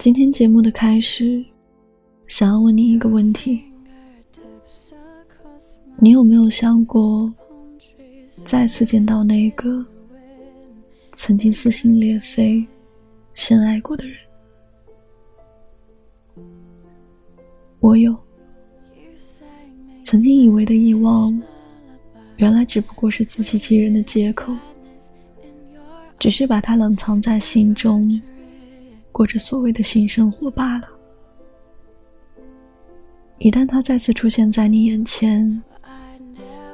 今天节目的开始，想要问你一个问题：你有没有想过，再次见到那个曾经撕心裂肺、深爱过的人？我有。曾经以为的遗忘，原来只不过是自欺欺人的借口，只是把它冷藏在心中。过着所谓的新生活罢了。一旦他再次出现在你眼前，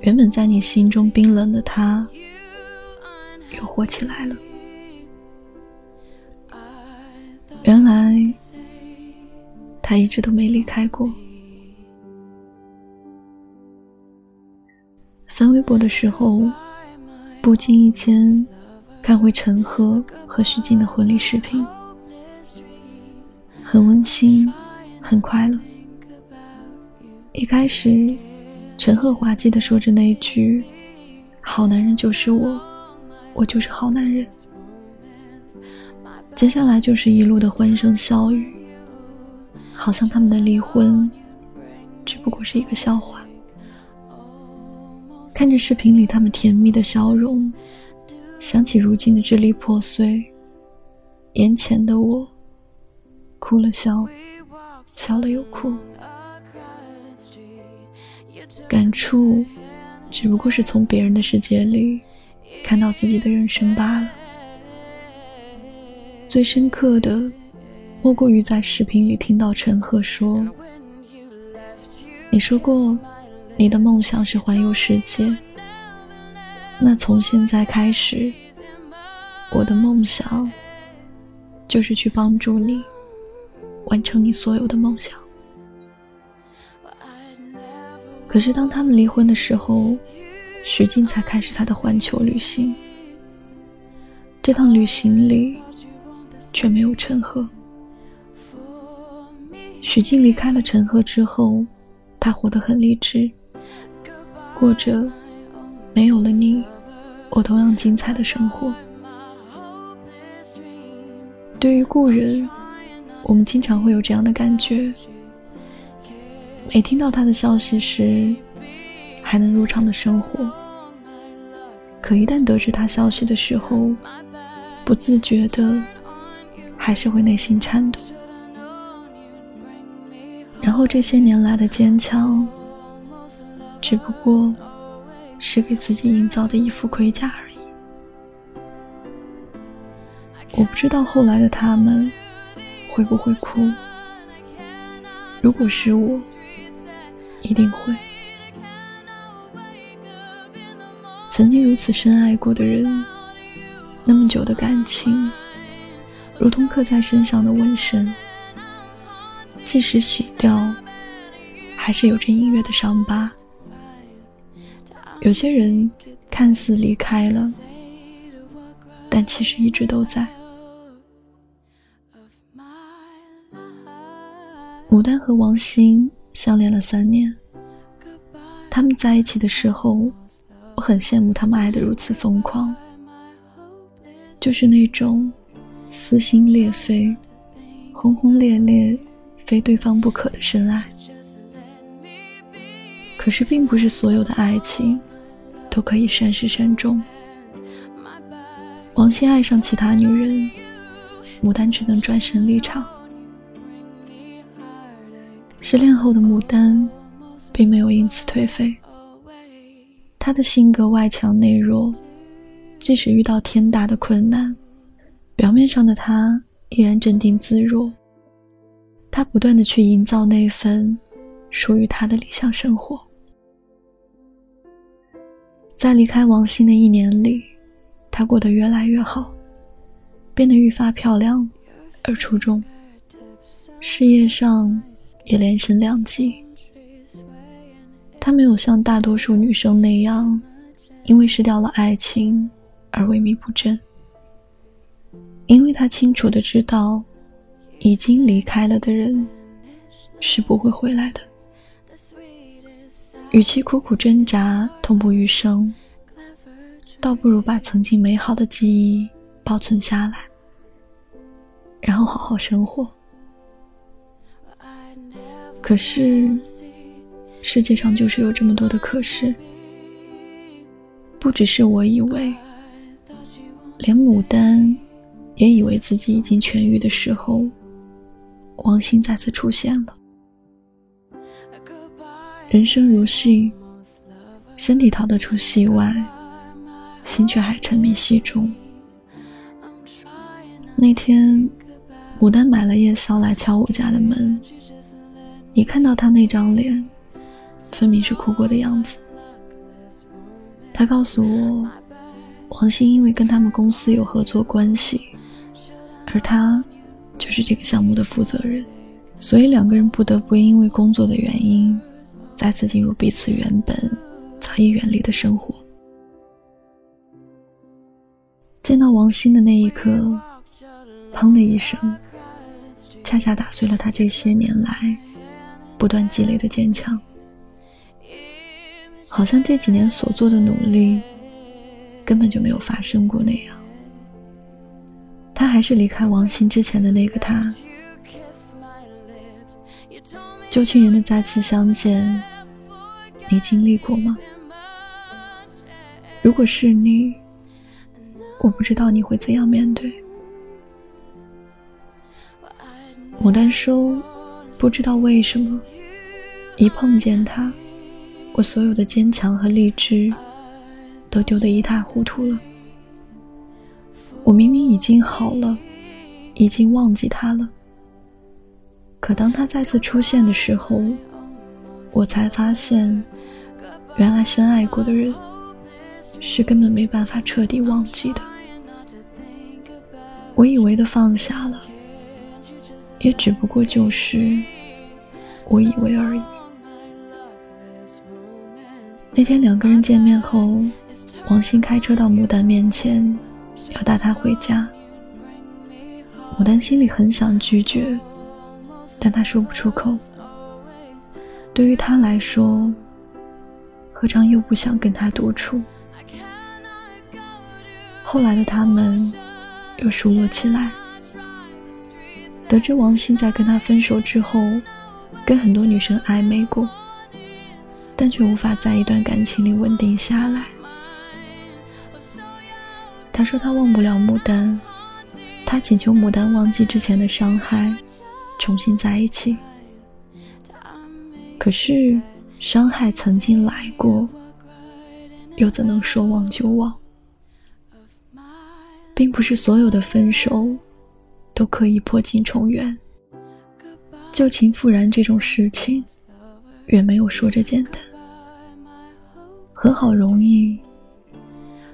原本在你心中冰冷的他，又活起来了。原来，他一直都没离开过。翻微博的时候，不经意间看回陈赫和徐静的婚礼视频。很温馨，很快乐。一开始，陈赫滑稽的说着那一句：“好男人就是我，我就是好男人。”接下来就是一路的欢声笑语，好像他们的离婚只不过是一个笑话。看着视频里他们甜蜜的笑容，想起如今的支离破碎，眼前的我。哭了笑，笑了又哭，感触只不过是从别人的世界里看到自己的人生罢了。最深刻的，莫过于在视频里听到陈赫说：“你说过，你的梦想是环游世界。那从现在开始，我的梦想就是去帮助你。”完成你所有的梦想。可是当他们离婚的时候，许静才开始他的环球旅行。这趟旅行里，却没有陈赫。许静离开了陈赫之后，他活得很励志，过着没有了你，我同样精彩的生活。对于故人。我们经常会有这样的感觉：每听到他的消息时，还能如常的生活；可一旦得知他消息的时候，不自觉的还是会内心颤抖。然后这些年来的坚强，只不过是给自己营造的一副盔甲而已。我不知道后来的他们。会不会哭？如果是我，一定会。曾经如此深爱过的人，那么久的感情，如同刻在身上的纹身，即使洗掉，还是有着隐约的伤疤。有些人看似离开了，但其实一直都在。牡丹和王心相恋了三年，他们在一起的时候，我很羡慕他们爱得如此疯狂，就是那种撕心裂肺、轰轰烈烈、非对方不可的深爱。可是，并不是所有的爱情都可以善始善终。王鑫爱上其他女人，牡丹只能转身离场。失恋后的牡丹，并没有因此颓废。她的性格外强内弱，即使遇到天大的困难，表面上的她依然镇定自若。她不断的去营造那份属于她的理想生活。在离开王心的一年里，她过得越来越好，变得愈发漂亮而出众，事业上。也连升两级。她没有像大多数女生那样，因为失掉了爱情而萎靡不振。因为她清楚的知道，已经离开了的人是不会回来的。与其苦苦挣扎、痛不欲生，倒不如把曾经美好的记忆保存下来，然后好好生活。可是，世界上就是有这么多的可是，不只是我以为，连牡丹也以为自己已经痊愈的时候，王鑫再次出现了。人生如戏，身体逃得出戏外，心却还沉迷戏中。那天，牡丹买了夜宵来敲我家的门。一看到他那张脸，分明是哭过的样子。他告诉我，王鑫因为跟他们公司有合作关系，而他就是这个项目的负责人，所以两个人不得不因为工作的原因，再次进入彼此原本早已远离的生活。见到王鑫的那一刻，砰的一声，恰恰打碎了他这些年来。不断积累的坚强，好像这几年所做的努力根本就没有发生过那样。他还是离开王鑫之前的那个他。旧情人的再次相见，你经历过吗？如果是你，我不知道你会怎样面对。牡丹说。不知道为什么，一碰见他，我所有的坚强和励志都丢得一塌糊涂了。我明明已经好了，已经忘记他了，可当他再次出现的时候，我才发现，原来深爱过的人是根本没办法彻底忘记的。我以为的放下了。也只不过就是我以为而已。那天两个人见面后，王鑫开车到牡丹面前，要带她回家。牡丹心里很想拒绝，但她说不出口。对于他来说，何尝又不想跟他独处？后来的他们又熟络起来。得知王鑫在跟他分手之后，跟很多女生暧昧过，但却无法在一段感情里稳定下来。他说他忘不了牡丹，他请求牡丹忘记之前的伤害，重新在一起。可是伤害曾经来过，又怎能说忘就忘？并不是所有的分手。都可以破镜重圆，旧情复燃这种事情，远没有说着简单。和好容易，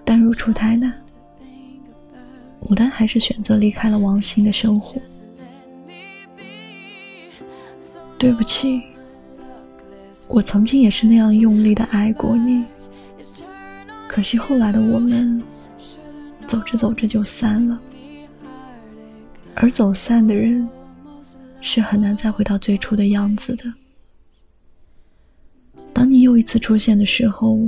但如初太难。牡丹还是选择离开了王鑫的生活。对不起，我曾经也是那样用力的爱过你，可惜后来的我们，走着走着就散了。而走散的人，是很难再回到最初的样子的。当你又一次出现的时候，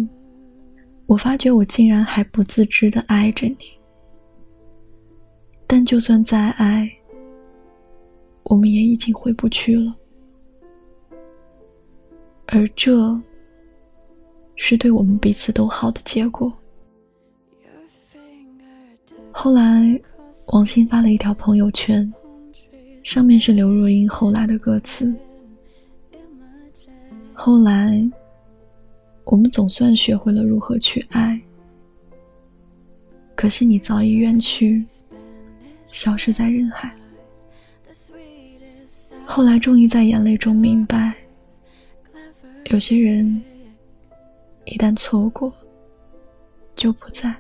我发觉我竟然还不自知的爱着你。但就算再爱，我们也已经回不去了。而这，是对我们彼此都好的结果。后来。王鑫发了一条朋友圈，上面是刘若英后来的歌词。后来，我们总算学会了如何去爱，可惜你早已远去，消失在人海。后来终于在眼泪中明白，有些人一旦错过，就不在。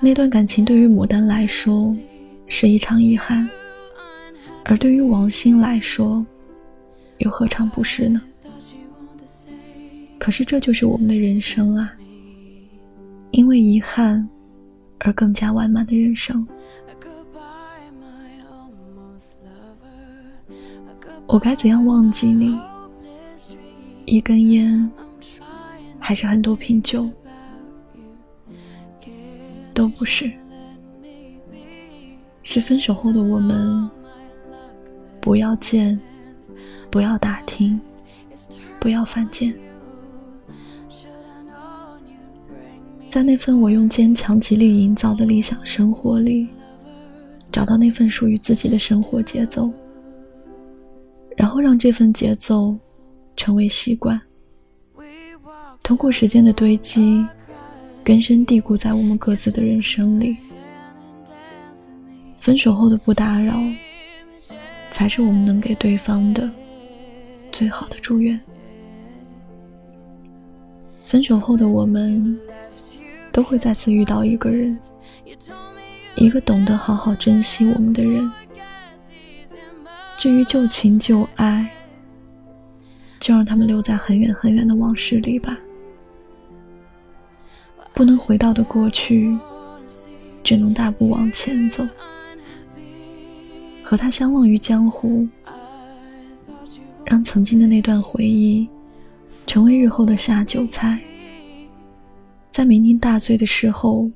那段感情对于牡丹来说是一场遗憾，而对于王鑫来说，又何尝不是呢？可是这就是我们的人生啊！因为遗憾而更加完满的人生。我该怎样忘记你？一根烟，还是很多瓶酒？都不是，是分手后的我们，不要见，不要打听，不要犯贱。在那份我用坚强极力营造的理想生活里，找到那份属于自己的生活节奏，然后让这份节奏成为习惯。通过时间的堆积，根深蒂固在我们各自的人生里。分手后的不打扰，才是我们能给对方的最好的祝愿。分手后的我们，都会再次遇到一个人，一个懂得好好珍惜我们的人。至于旧情旧爱，就让他们留在很远很远的往事里吧。不能回到的过去，只能大步往前走。和他相忘于江湖，让曾经的那段回忆成为日后的下酒菜。在酩酊大醉的时候，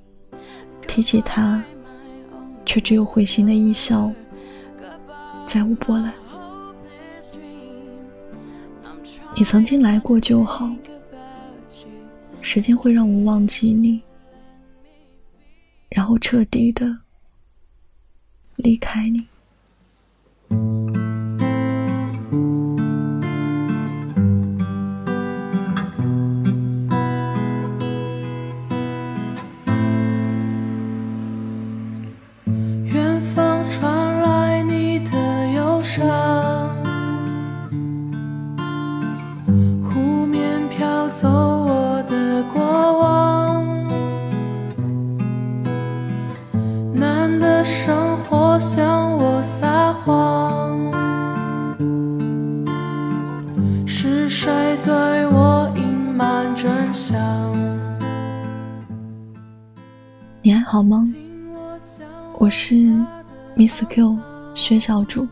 提起他，却只有会心的一笑，再无波澜。你曾经来过就好，时间会让我忘记你，然后彻底的离开你。你还好吗？我是 Miss Q 薛小主。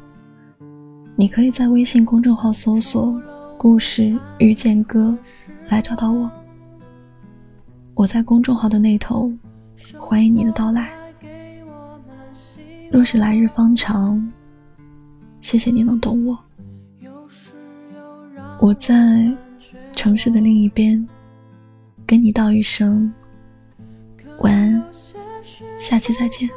你可以在微信公众号搜索“故事遇见歌”来找到我。我在公众号的那头，欢迎你的到来。若是来日方长，谢谢你能懂我。我在城市的另一边，跟你道一声。下期再见。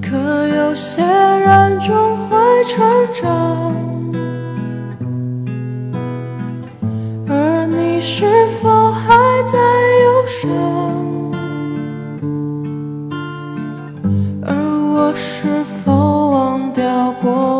可有些人终会成长，而你是否还在忧伤？而我是否忘掉过